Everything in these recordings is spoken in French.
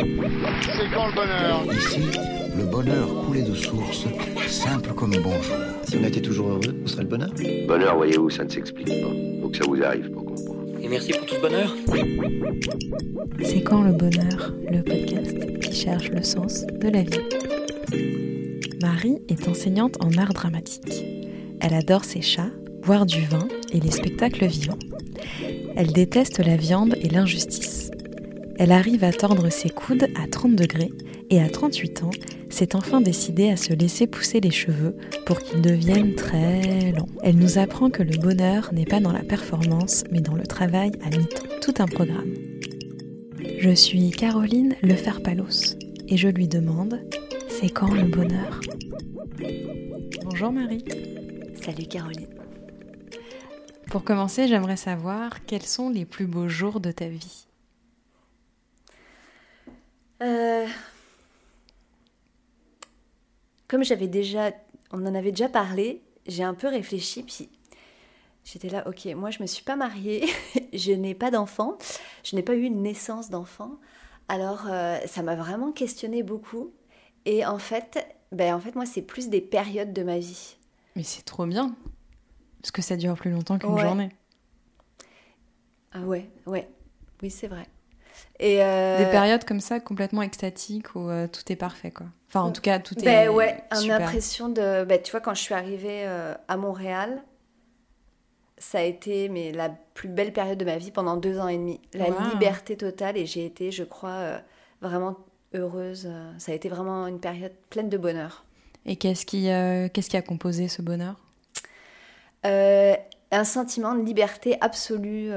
C'est quand le bonheur Ici, le bonheur coulait de source, simple comme bonjour. Si on était toujours heureux, où serait le bonheur Bonheur, voyez-vous, ça ne s'explique pas. Faut que ça vous arrive pour comprendre. Et merci pour tout ce bonheur. C'est quand le bonheur, le podcast qui cherche le sens de la vie. Marie est enseignante en art dramatique. Elle adore ses chats, boire du vin et les spectacles vivants. Elle déteste la viande et l'injustice. Elle arrive à tordre ses coudes à 30 degrés et à 38 ans, s'est enfin décidée à se laisser pousser les cheveux pour qu'ils deviennent très longs. Elle nous apprend que le bonheur n'est pas dans la performance, mais dans le travail à mi-temps. Tout un programme. Je suis Caroline Lefer-Palos et je lui demande c'est quand le bonheur? Bonjour Marie. Salut Caroline. Pour commencer, j'aimerais savoir quels sont les plus beaux jours de ta vie Euh, Comme j'avais déjà, on en avait déjà parlé, j'ai un peu réfléchi, puis j'étais là, ok, moi je me suis pas mariée, je n'ai pas d'enfant, je n'ai pas eu une naissance d'enfant, alors euh, ça m'a vraiment questionné beaucoup. Et en fait, ben en fait moi c'est plus des périodes de ma vie. Mais c'est trop bien Parce que ça dure plus longtemps qu'une Ouais. journée. Ah ouais, ouais, oui c'est vrai. Et euh, Des périodes comme ça complètement extatiques où euh, tout est parfait quoi. Enfin en tout cas tout est Ben ouais, une super. impression de. Ben, tu vois, quand je suis arrivée euh, à Montréal, ça a été mais, la plus belle période de ma vie pendant deux ans et demi. La Wow. liberté totale et j'ai été, je crois, vraiment heureuse. Ça a été vraiment une période pleine de bonheur. Et qu'est-ce qui, qu'est-ce qui a composé ce bonheur? Un sentiment de liberté absolue,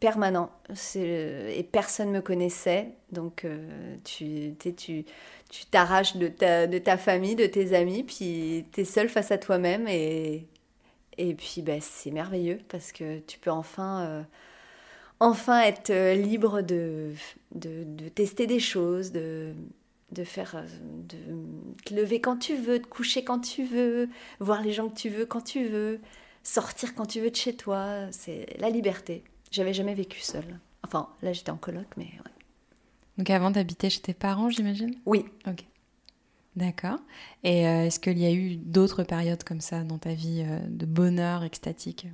permanent. Et personne me connaissait. Donc, euh, tu tu tu t'arraches de ta, de ta famille, de tes amis, puis tu es seul face à toi-même. Et, et puis, ben, c'est merveilleux parce que tu peux enfin, euh, enfin être euh, libre de, de, tester des choses, de, de faire de te lever quand tu veux, de coucher quand tu veux, voir les gens que tu veux quand tu veux, sortir quand tu veux de chez toi, c'est la liberté. J'avais jamais vécu seule. Enfin, là j'étais en coloc, mais ouais. Donc avant t'habitais chez tes parents j'imagine? Oui. Ok. D'accord. Et euh, est-ce qu'il y a eu d'autres périodes comme ça dans ta vie euh, de bonheur extatique?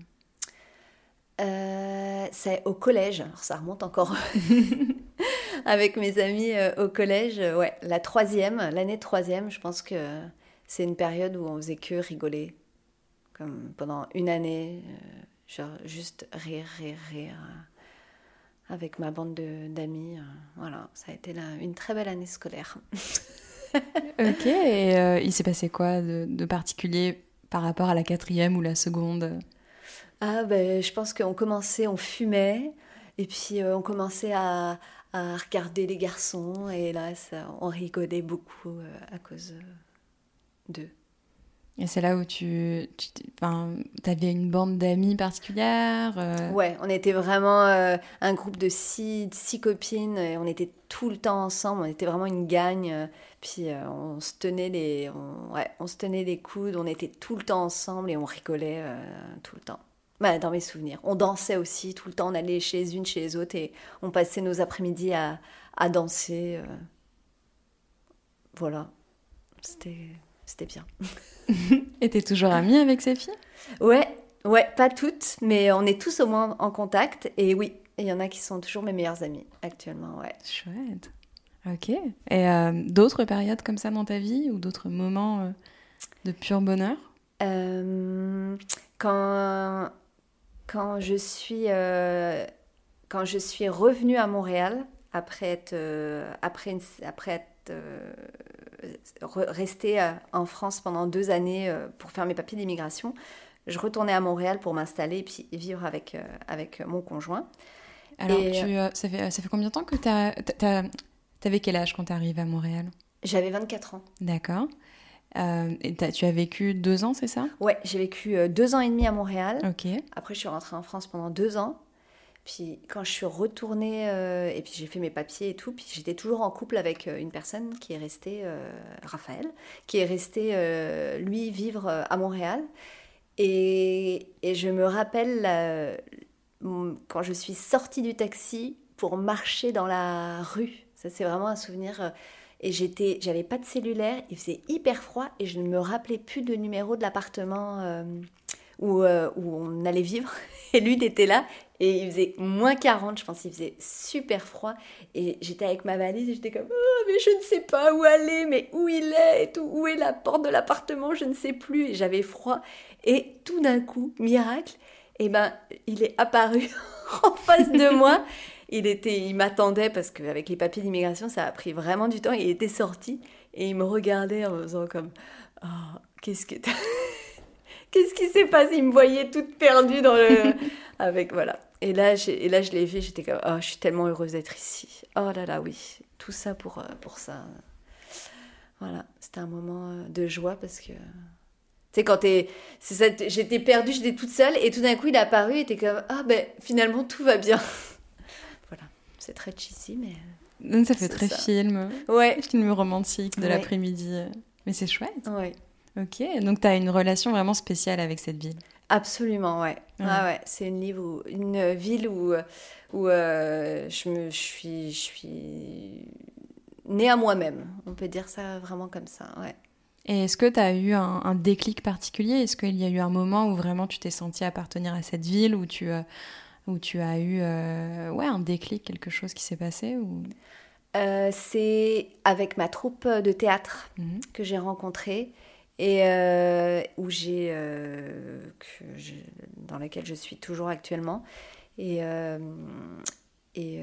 Euh, c'est au collège, alors ça remonte encore avec mes amis au collège. ouais, la troisième, l'année troisième, je pense que c'est une période où on faisait que rigoler. Comme pendant une année, genre juste rire, rire, rire. euh, avec ma bande de- d'amis. euh, voilà, ça a été la- une très belle année scolaire. Ok. Et euh, il s'est passé quoi de, de particulier par rapport à la quatrième ou la seconde? Ah ben, je pense qu'on commençait, on fumait, et puis euh, on commençait à, à regarder les garçons, et là, ça, on rigolait beaucoup euh, à cause d'eux. Et c'est là où tu, tu enfin, avais une bande d'amis particulière euh, Ouais, on était vraiment euh, un groupe de six, six copines, et on était tout le temps ensemble, on était vraiment une gagne, euh, puis euh, on se tenait les, ouais, on se tenait les coudes, on était tout le temps ensemble, et on rigolait tout le temps. Bah, dans mes souvenirs. On dansait aussi tout le temps, on allait chez unes, chez les autres, et on passait nos après-midi à, à danser. Voilà, c'était c'était bien. Et t'es toujours amie avec ces filles? Ouais, ouais, pas toutes, mais on est tous au moins en contact. Et oui, il y en a qui sont toujours mes meilleurs amis actuellement, ouais. Chouette. Ok. Et euh, d'autres périodes comme ça dans ta vie ou d'autres moments euh, de pur bonheur? Euh, quand, quand, je suis, quand je suis revenue à Montréal, après être, après une- après être re- restée euh, en France pendant deux années euh, pour faire mes papiers d'immigration, je retournais à Montréal pour m'installer et puis vivre avec, euh, avec mon conjoint. Alors, Et- tu, euh, ça, fait, ça fait combien de temps que t'as- t'avais quel âge quand t'es arrivée à Montréal? J'avais 24 ans. D'accord. Euh, et tu as vécu deux ans, c'est ça? Ouais, j'ai vécu euh, deux ans et demi à Montréal. Ok. Après, je suis rentrée en France pendant deux ans. Puis quand je suis retournée, euh, et puis j'ai fait mes papiers et tout, puis j'étais toujours en couple avec euh, une personne qui est restée, euh, Raphaël, qui est resté, lui, vivre à Montréal. Et, et je me rappelle quand je suis sortie du taxi pour marcher dans la rue. Ça, c'est vraiment un souvenir. Et j'étais, j'avais pas de cellulaire, il faisait hyper froid et je ne me rappelais plus de numéro de l'appartement où, euh, où on allait vivre. Et il était là et il faisait moins 40, je pense, il faisait super froid. Et j'étais avec ma valise et j'étais comme, oh, mais je ne sais pas où aller, mais où il est et où est la porte de l'appartement, je ne sais plus. Et j'avais froid. Et tout d'un coup, miracle, eh ben, il est apparu en face de moi. Il était, il m'attendait parce qu'avec les papiers d'immigration, ça a pris vraiment du temps. Il était sorti et il me regardait en me faisant comme, oh, qu'est-ce que t'as- Qu'est-ce qui s'est passé? Il me voyait toute perdue dans le. Avec, voilà. Et là, et là je l'ai vu, j'étais comme, oh, je suis tellement heureuse d'être ici. Oh là là, oui. Tout ça pour, euh, pour ça. Voilà. C'était un moment euh, de joie parce que. Tu sais, quand t'es. J'étais perdue, j'étais toute seule, et tout d'un coup, il est apparu, et t'es comme, ah ben, finalement, tout va bien. voilà. C'est très cheesy, mais. Donc ça fait très ça. film, Ouais. film romantique de Ouais. l'après-midi. Mais c'est chouette. Ouais. Ok, donc tu as une relation vraiment spéciale avec cette ville. Absolument, ouais. Ouais. Ah ouais, c'est une, livre où- une ville où, où euh, je, me, je, suis, je suis née à moi-même. On peut dire ça vraiment comme ça, ouais. Et est-ce que tu as eu un, un déclic particulier? Est-ce qu'il y a eu un moment où vraiment tu t'es senti appartenir à cette ville, où tu, euh, où tu as eu euh, ouais, un déclic, quelque chose qui s'est passé ou... C'est avec ma troupe de théâtre Mhm. que j'ai rencontrée et euh, où euh, dans laquelle je suis toujours actuellement. Et, euh, et,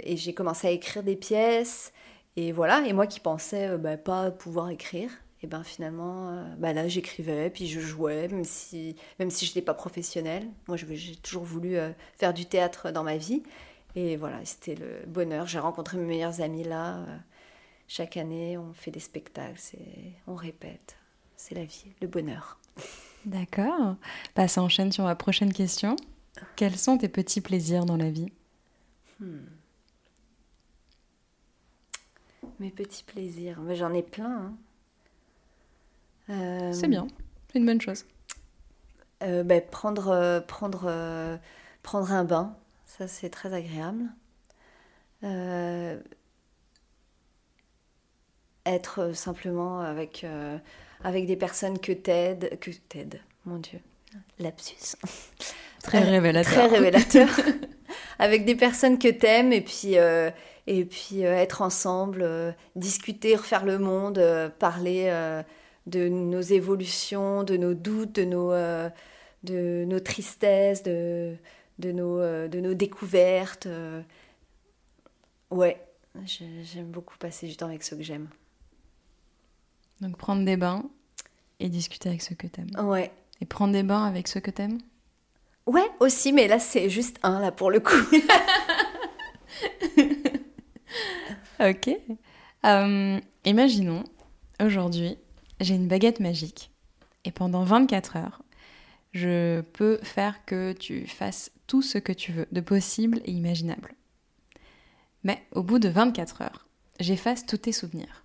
et j'ai commencé à écrire des pièces. Et voilà, et moi qui pensais bah, pas pouvoir écrire, et ben finalement, bah là j'écrivais, puis je jouais, même si, même si je n'étais pas professionnelle. Moi j'ai toujours voulu faire du théâtre dans ma vie. Et voilà, c'était le bonheur. J'ai rencontré mes meilleurs amis là. chaque année, on fait des spectacles, c'est- on répète. C'est la vie, le bonheur. D'accord. Bah, ça enchaîne sur ma prochaine question. Quels sont tes petits plaisirs dans la vie? Mes petits plaisirs, mais j'en ai plein. hein. Euh, C'est bien, c'est une bonne chose. euh, ben, prendre, euh, prendre, prendre un bain, ça c'est très agréable. Être simplement avec, avec des personnes que t'aides, que t'aides, mon Dieu, lapsus. Très Euh, révélateur. Très révélateur. avec des personnes que t'aimes et puis, euh, et puis euh, être ensemble, euh, discuter, refaire le monde, parler de nos évolutions, de nos doutes, de nos, de nos tristesses, de, de, nos, de nos découvertes. Ouais, j'ai- j'aime beaucoup passer du temps avec ceux que j'aime. Donc prendre des bains et discuter avec ceux que t'aimes. Ouais. Et prendre des bains avec ceux que t'aimes? Ouais, aussi, mais là c'est juste un, là pour le coup. Ok. Euh, imaginons, aujourd'hui, j'ai une baguette magique et pendant 24 heures, je peux faire que tu fasses tout ce que tu veux, de possible et imaginable. Mais au bout de 24 heures, j'efface tous tes souvenirs.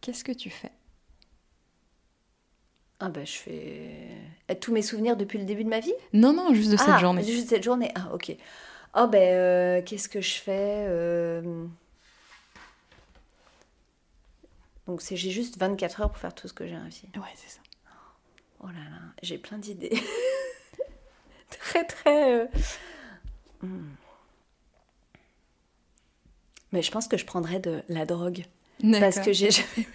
Qu'est-ce que tu fais? Ah bah je fais Eh, tous mes souvenirs depuis le début de ma vie? Non, non, juste de cette Ah, journée. Juste cette journée. Ah, ok. Oh, ben, euh, qu'est-ce que je fais euh, Donc, c'est, j'ai juste 24 heures pour faire tout ce que j'ai envie. Ouais, c'est ça. Oh là là, j'ai plein d'idées. très, très. euh, hmm. Mais je pense que je prendrais de la drogue. Parce que j'ai jamais...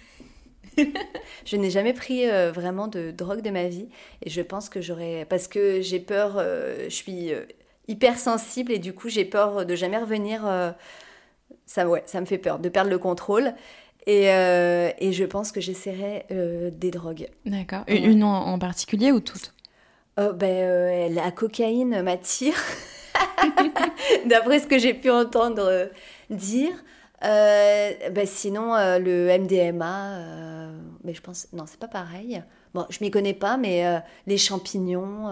je n'ai jamais pris euh, vraiment de drogue de ma vie et je pense que j'aurais parce que j'ai peur euh, je suis euh, hyper sensible et du coup j'ai peur de jamais revenir euh, ça ouais ça me fait peur de perdre le contrôle et, et je pense que j'essaierai des drogues D'accord. Ouais. Une en, en particulier ou toutes? Ben, la cocaïne m'attire, d'après ce que j'ai pu entendre dire. Ben, sinon, euh, le MDMA, euh, mais je pense, non, c'est pas pareil. Bon, je m'y connais pas, mais les champignons,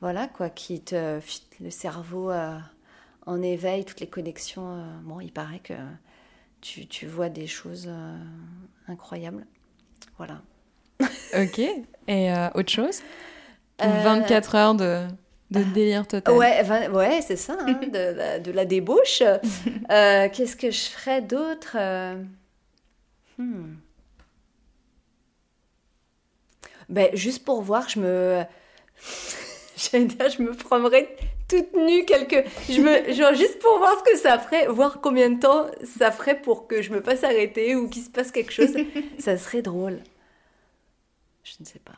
voilà quoi, qui te le cerveau en éveil, toutes les connexions. bon, il paraît que tu, tu vois des choses incroyables. Voilà. Ok. Et euh, autre chose? Ou Euh, 24 heures de, de délire total. Ouais, ouais c'est ça, hein, de, la, de la débauche. Euh, Qu'est-ce que je ferais d'autre euh Hmm. Ben, juste pour voir, je me. J'allais dire, je me prendrais toute nue quelque. Je me... Genre, juste pour voir ce que ça ferait, voir combien de temps ça ferait pour que je me fasse arrêter ou qu'il se passe quelque chose. ça serait drôle. Je ne sais pas.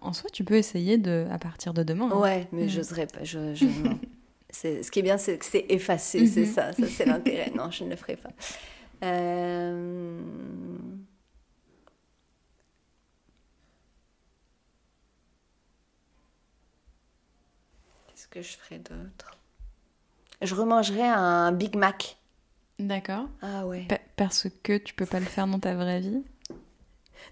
En soi, tu peux essayer de, à partir de demain. hein. Ouais, mais Mm. j'oserais pas. Je, je- non. C'est- Ce qui est bien, c'est que c'est effacé, c'est Mhm. ça. Ça, c'est l'intérêt. Non, je ne le ferai pas. Euh, Qu'est-ce que je ferais d'autre? Je remangerais un Big Mac. D'accord. Ah ouais. Pa- Parce que tu peux pas le faire dans ta vraie vie.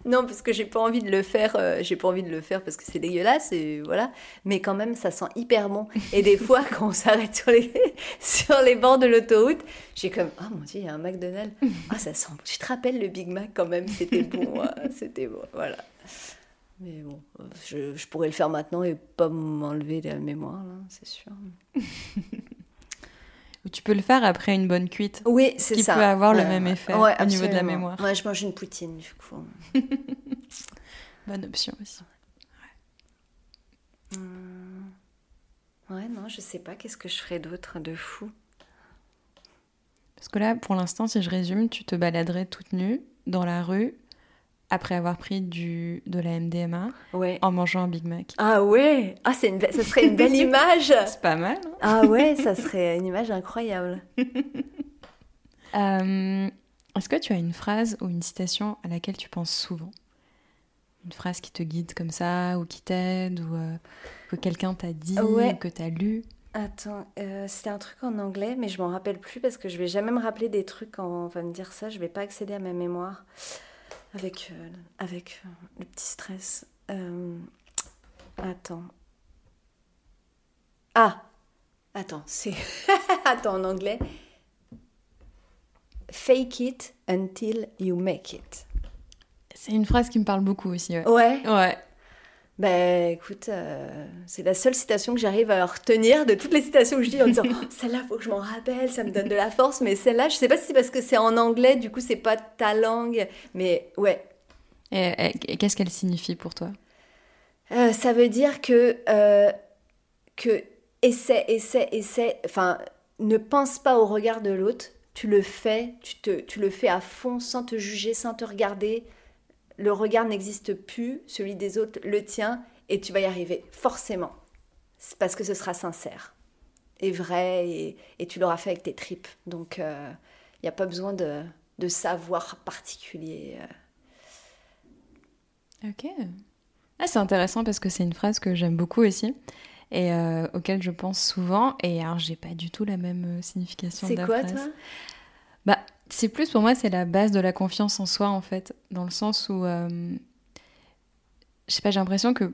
Non, parce que j'ai pas envie de le faire. euh, j'ai pas envie de le faire parce que c'est dégueulasse et voilà. Mais quand même, ça sent hyper bon. Et des fois, quand on s'arrête sur les sur les bords de l'autoroute, j'ai comme ah mon dieu, il y a un McDonald's. Ah ça sent. Tu te rappelles le Big Mac quand même? C'était bon. hein, C'était bon. Voilà. Mais bon, je, je pourrais le faire maintenant et pas m'enlever la mémoire, c'est sûr. Ou tu peux le faire après une bonne cuite. Oui, c'est Qui ça. peut avoir le Ouais, même ouais. effet Ouais, au niveau de la mémoire. Ouais, je mange une poutine du coup. Bonne option aussi. Hum. Ouais, non, je sais pas. Qu'est-ce que je ferais d'autre de fou? Parce que là, pour l'instant, si je résume, tu te baladerais toute nue dans la rue après avoir pris du, de la MDMA Ouais. en mangeant un Big Mac. Ah ouais Ah, c'est une be- ça serait une belle image C'est pas mal. hein Ah ouais, ça serait une image incroyable. Euh, Est-ce que tu as une phrase ou une citation à laquelle tu penses souvent? Une phrase qui te guide comme ça, ou qui t'aide, ou euh, que quelqu'un t'a dit, Ouais. ou que t'as lu? Attends, euh, c'était un truc en anglais, mais je m'en rappelle plus parce que je vais jamais me rappeler des trucs quand on va me dire ça. Je vais pas accéder à ma mémoire avec, euh, avec euh, le petit stress. Euh, attends. Ah Attends, c'est. attends, en anglais. Fake it until you make it. C'est une phrase qui me parle beaucoup aussi. Ouais. Ouais? Ouais. Ben écoute, euh, c'est la seule citation que j'arrive à retenir de toutes les citations que je dis en disant Oh, celle-là, faut que je m'en rappelle, ça me donne de la force, mais celle-là, je sais pas si c'est parce que c'est en anglais, du coup, c'est pas ta langue, mais ouais. Et, et- et qu'est-ce qu'elle signifie pour toi? Euh, ça veut dire que, euh, que essaie, essaie, essaie, enfin, ne pense pas au regard de l'autre, tu le fais, tu, te, tu le fais à fond sans te juger, sans te regarder. Le regard n'existe plus, celui des autres, le tien, et tu vas y arriver, forcément. C'est parce que ce sera sincère et vrai, et, et tu l'auras fait avec tes tripes. Donc, il n'y a pas besoin de, de savoir particulier. euh. Ok. Ah, c'est intéressant parce que c'est une phrase que j'aime beaucoup aussi et euh, auquel je pense souvent. Et alors, j'ai pas du tout la même euh, signification C'est quoi, phrase. toi? C'est plus pour moi, c'est la base de la confiance en soi, en fait, dans le sens où, euh, je sais pas, j'ai l'impression que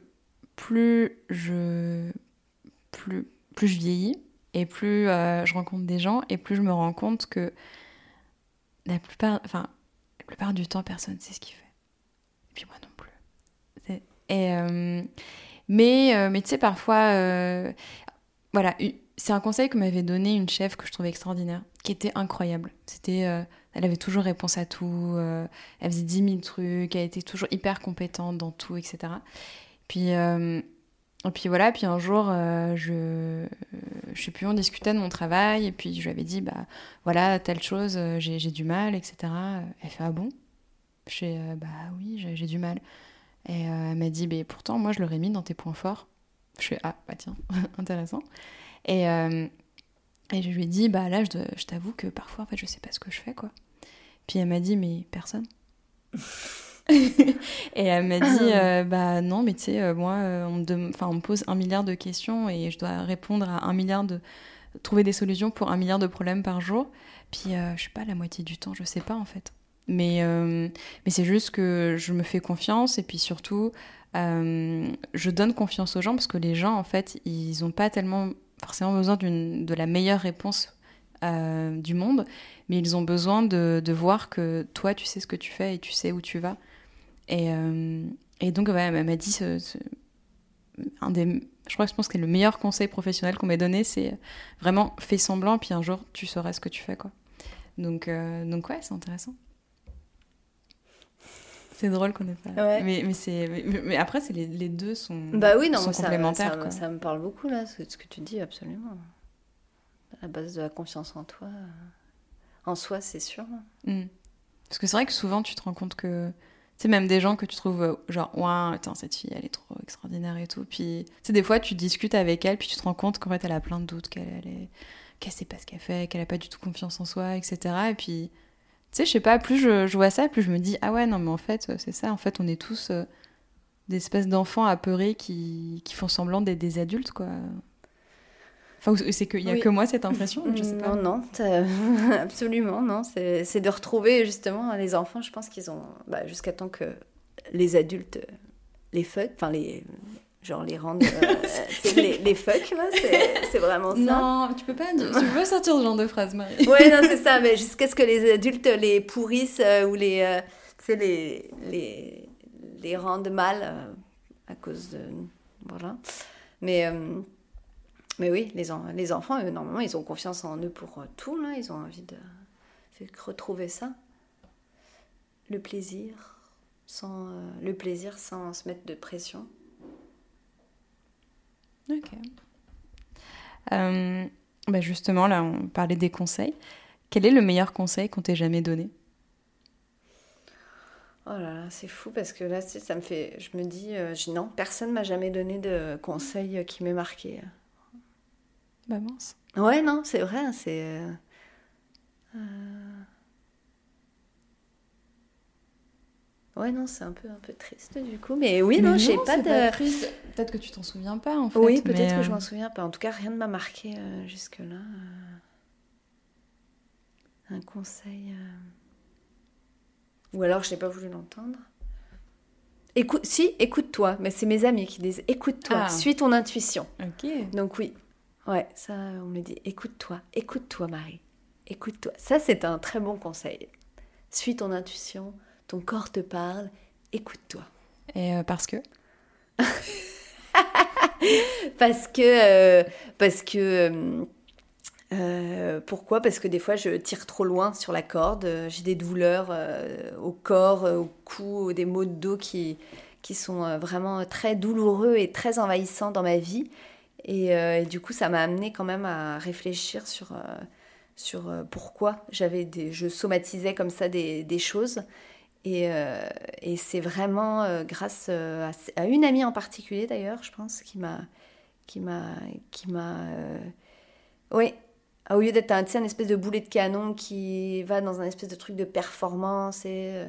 plus je, plus, plus je vieillis et plus euh, je rencontre des gens et plus je me rends compte que la plupart, enfin, la plupart du temps, personne sait ce qu'il fait. Et puis moi non plus. Et, euh, mais, mais tu sais, parfois, voilà, c'est un conseil que m'avait donné une chef que je trouvais extraordinaire, qui était incroyable. C'était, euh, elle avait toujours réponse à tout, euh, elle faisait 10 000 trucs, elle était toujours hyper compétente dans tout, etc. Puis, euh, et puis voilà, puis un jour, euh, je, je sais plus, on discutait de mon travail, et puis je lui avais dit, bah voilà, telle chose, euh, j'ai du mal, etc. Elle fait, ah bon? Je fais, euh, bah oui, j'ai du mal. Et euh, elle m'a dit, mais pourtant, moi, je l'aurais mis dans tes points forts. Je fais, ah, bah tiens, intéressant. Et, euh, et je lui ai dit, bah là, je, je t'avoue que parfois, en fait, je sais pas ce que je fais, quoi. Puis elle m'a dit, mais personne. et elle m'a dit, euh, bah non, mais tu sais, euh, moi, on, me on me pose un milliard de questions et je dois répondre à un milliard de. trouver des solutions pour un milliard de problèmes par jour. Puis, euh, je sais pas, la moitié du temps, je sais pas, en fait. Mais, euh, mais c'est juste que je me fais confiance et puis surtout, euh, je donne confiance aux gens parce que les gens, en fait, ils n'ont pas tellement forcément besoin de la meilleure réponse euh, du monde, mais ils ont besoin de, voir que toi, tu sais ce que tu fais et tu sais où tu vas. Et, euh, donc, ouais, elle m'a dit un des, je crois que je pense que c'est le meilleur conseil professionnel qu'on m'ait donné, c'est vraiment fais semblant, puis un jour tu sauras ce que tu fais, quoi. Donc, euh, donc ouais, c'est intéressant. C'est drôle qu'on ait pas. Ouais. Mais, mais, c'est, mais, mais après, c'est les, les deux sont, Bah oui, non, sont ça, complémentaires. ça, me parle beaucoup là, ce, ce que tu dis, absolument. À la base de la confiance en toi, euh, en soi, c'est sûr. Mm. Parce que c'est vrai que souvent tu te rends compte que. Tu sais, même des gens que tu trouves euh, genre, ouais, attends, cette fille, elle est trop extraordinaire et tout. Puis, tu sais, des fois, tu discutes avec elle, puis tu te rends compte qu'en fait, elle a plein de doutes, qu'elle elle est... qu'elle sait pas ce qu'elle fait, qu'elle a pas du tout confiance en soi, etc. Et puis, sais, je sais pas, plus je, je vois ça, plus je me dis, ah ouais, non, mais en fait, euh, c'est ça. En fait, on est tous euh, des espèces d'enfants apeurés qui, qui font semblant d'être des adultes, quoi. Enfin, c'est qu'il y a Oui. que moi cette impression, je sais pas. Non, non, absolument, non. C'est de retrouver justement les enfants, je pense qu'ils ont. Bah, Jusqu'à temps que les adultes euh, les fuck, enfin les. Genre les rendent. euh, les, les fuck, là, c'est vraiment ça. Non, tu peux pas, tu peux pas sortir ce genre de phrase, Marie. Ouais, non, c'est ça, mais jusqu'à ce que les adultes les pourrissent euh, ou les, euh, tu sais, les, les, les rendent mal euh, à cause de. Voilà. Mais, euh, mais oui, les, en- les enfants, eux, normalement, ils ont confiance en eux pour tout, là. Ils ont envie de, de retrouver ça. Le plaisir, sans, le plaisir sans se mettre de pression. Ok. Euh, bah justement, là, on parlait des conseils. Quel est le meilleur conseil qu'on t'ait jamais donné? Oh là là, c'est fou parce que là, ça me fait. Je me dis, euh, je- non, personne m'a jamais donné de conseil euh, qui m'ait marqué. Bah mince. Ouais, non, c'est vrai, hein, c'est. euh, Ouais, non, c'est un peu, un peu triste du coup. Mais oui, non, j'ai pas de. triste. Peut-être que tu t'en souviens pas, en fait. oui, peut-être que je euh, m'en souviens pas. En tout cas, rien ne m'a marqué euh, jusque-là. euh. Un conseil. euh. Ou alors, je n'ai pas voulu l'entendre. Écoute, si, écoute-toi. Mais c'est mes amis qui disent écoute-toi, Ah. suis ton intuition. Ok. Donc oui, ouais, ça, on me dit, écoute-toi, écoute-toi Marie, écoute-toi. Ça, c'est un très bon conseil. Suis ton intuition, ton corps te parle, écoute-toi. Et euh, parce que? Parce que, euh, parce que, euh, pourquoi? Parce que des fois, je tire trop loin sur la corde. J'ai des douleurs au corps, au cou, des maux de dos qui, qui sont vraiment très douloureux et très envahissants dans ma vie. Et, euh, et du coup, ça m'a amené quand même à réfléchir sur, euh, sur euh, pourquoi j'avais des, je somatisais comme ça des, des choses. Et, euh, et c'est vraiment euh, grâce euh, à, une amie en particulier d'ailleurs, je pense, qui m'a, qui m'a, qui m'a, oui, au lieu d'être un, un espèce de boulet de canon qui va dans un espèce de truc de performance et,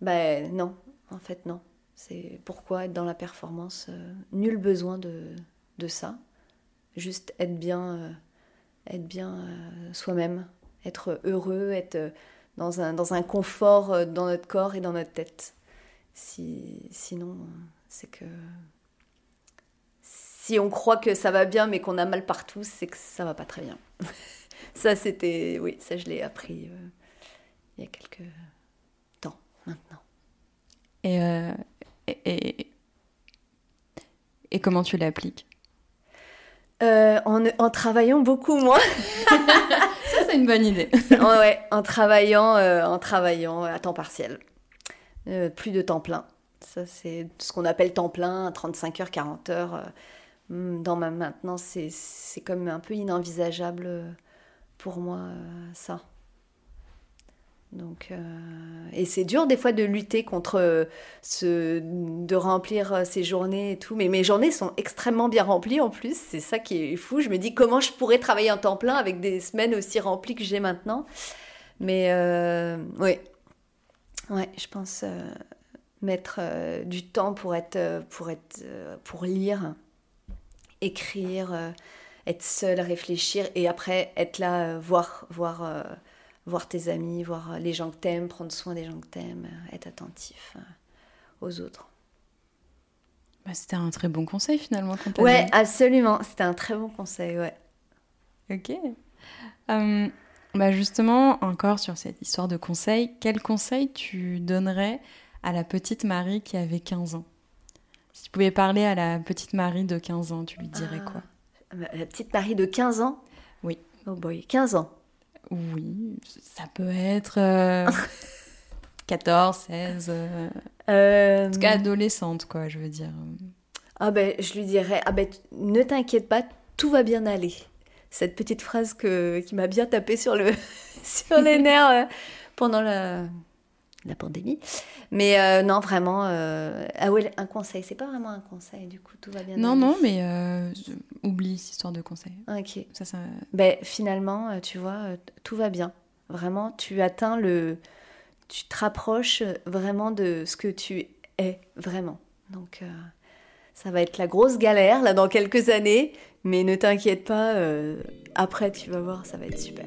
ben non, en fait non. C'est pourquoi être dans la performance, nul besoin de, de ça. Juste être bien, être bien soi-même, être heureux, être dans un, dans un confort euh, dans notre corps et dans notre tête. Si, sinon, c'est que si on croit que ça va bien mais qu'on a mal partout, c'est que ça va pas très bien. ça, c'était, oui, ça je l'ai appris euh, il y a quelques temps maintenant. et, euh, et, et, et comment tu l'appliques? Euh, en, en travaillant beaucoup moins. C'est une bonne idée. Ouais, en travaillant, euh, en travaillant à temps partiel. Euh, plus de temps plein. Ça, c'est ce qu'on appelle temps plein, 35 heures, 40 heures. euh, hmm, dans ma maintenant, c'est comme un peu inenvisageable pour moi, ça. Donc, euh, et c'est dur des fois de lutter contre euh, ce, de remplir euh, ces journées et tout. Mais mes journées sont extrêmement bien remplies en plus. C'est ça qui est fou. Je me dis comment je pourrais travailler en temps plein avec des semaines aussi remplies que j'ai maintenant. Mais euh, oui, je pense mettre du temps pour être, pour être, pour lire, écrire, être seul, réfléchir et après être là, voir, voir. Voir tes amis, voir les gens que t'aimes, prendre soin des gens que t'aimes, être attentif euh, aux autres. Bah, C'était un très bon conseil finalement. Quand Ouais, absolument. C'était un très bon conseil, ouais. Ok. Euh, bah justement, encore sur cette histoire de conseils, quel conseil tu donnerais à la petite Marie qui avait 15 ans? Si tu pouvais parler à la petite Marie de 15 ans, tu lui dirais Ah. quoi? La petite Marie de 15 ans? Oui. Oh boy, 15 ans. Oui, ça peut être euh, 14, 16, euh, Euh, en tout cas adolescente, quoi, je veux dire. Ah ben, je lui dirais, ah ben, ne t'inquiète pas, tout va bien aller. Cette petite phrase que, qui m'a bien tapé sur, le, sur les nerfs euh, pendant la, la pandémie. Mais euh, non, vraiment, euh, ah ouais, un conseil, c'est pas vraiment un conseil, du coup, tout va bien Non, aller. non, mais euh, oublie cette histoire de conseil. Ok. Ça, ça... Ben, finalement, tu vois, tout va bien. Vraiment, tu atteins le... Tu te rapproches vraiment de ce que tu es, vraiment. Donc, ça va être la grosse galère, là, dans quelques années. Mais ne t'inquiète pas, après, tu vas voir, ça va être super.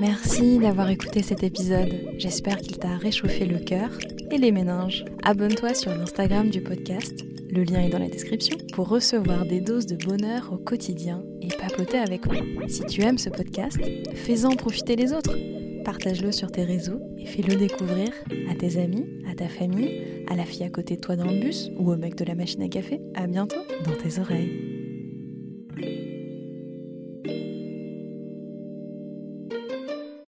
Merci d'avoir écouté cet épisode. J'espère qu'il t'a réchauffé le cœur et les méninges. Abonne-toi sur l'Instagram du podcast, le lien est dans la description, pour recevoir des doses de bonheur au quotidien et papoter avec moi. Si tu aimes ce podcast, fais-en profiter les autres. Partage-le sur tes réseaux et fais-le découvrir à tes amis, à ta famille, à la fille à côté de toi dans le bus ou au mec de la machine à café. À bientôt dans tes oreilles.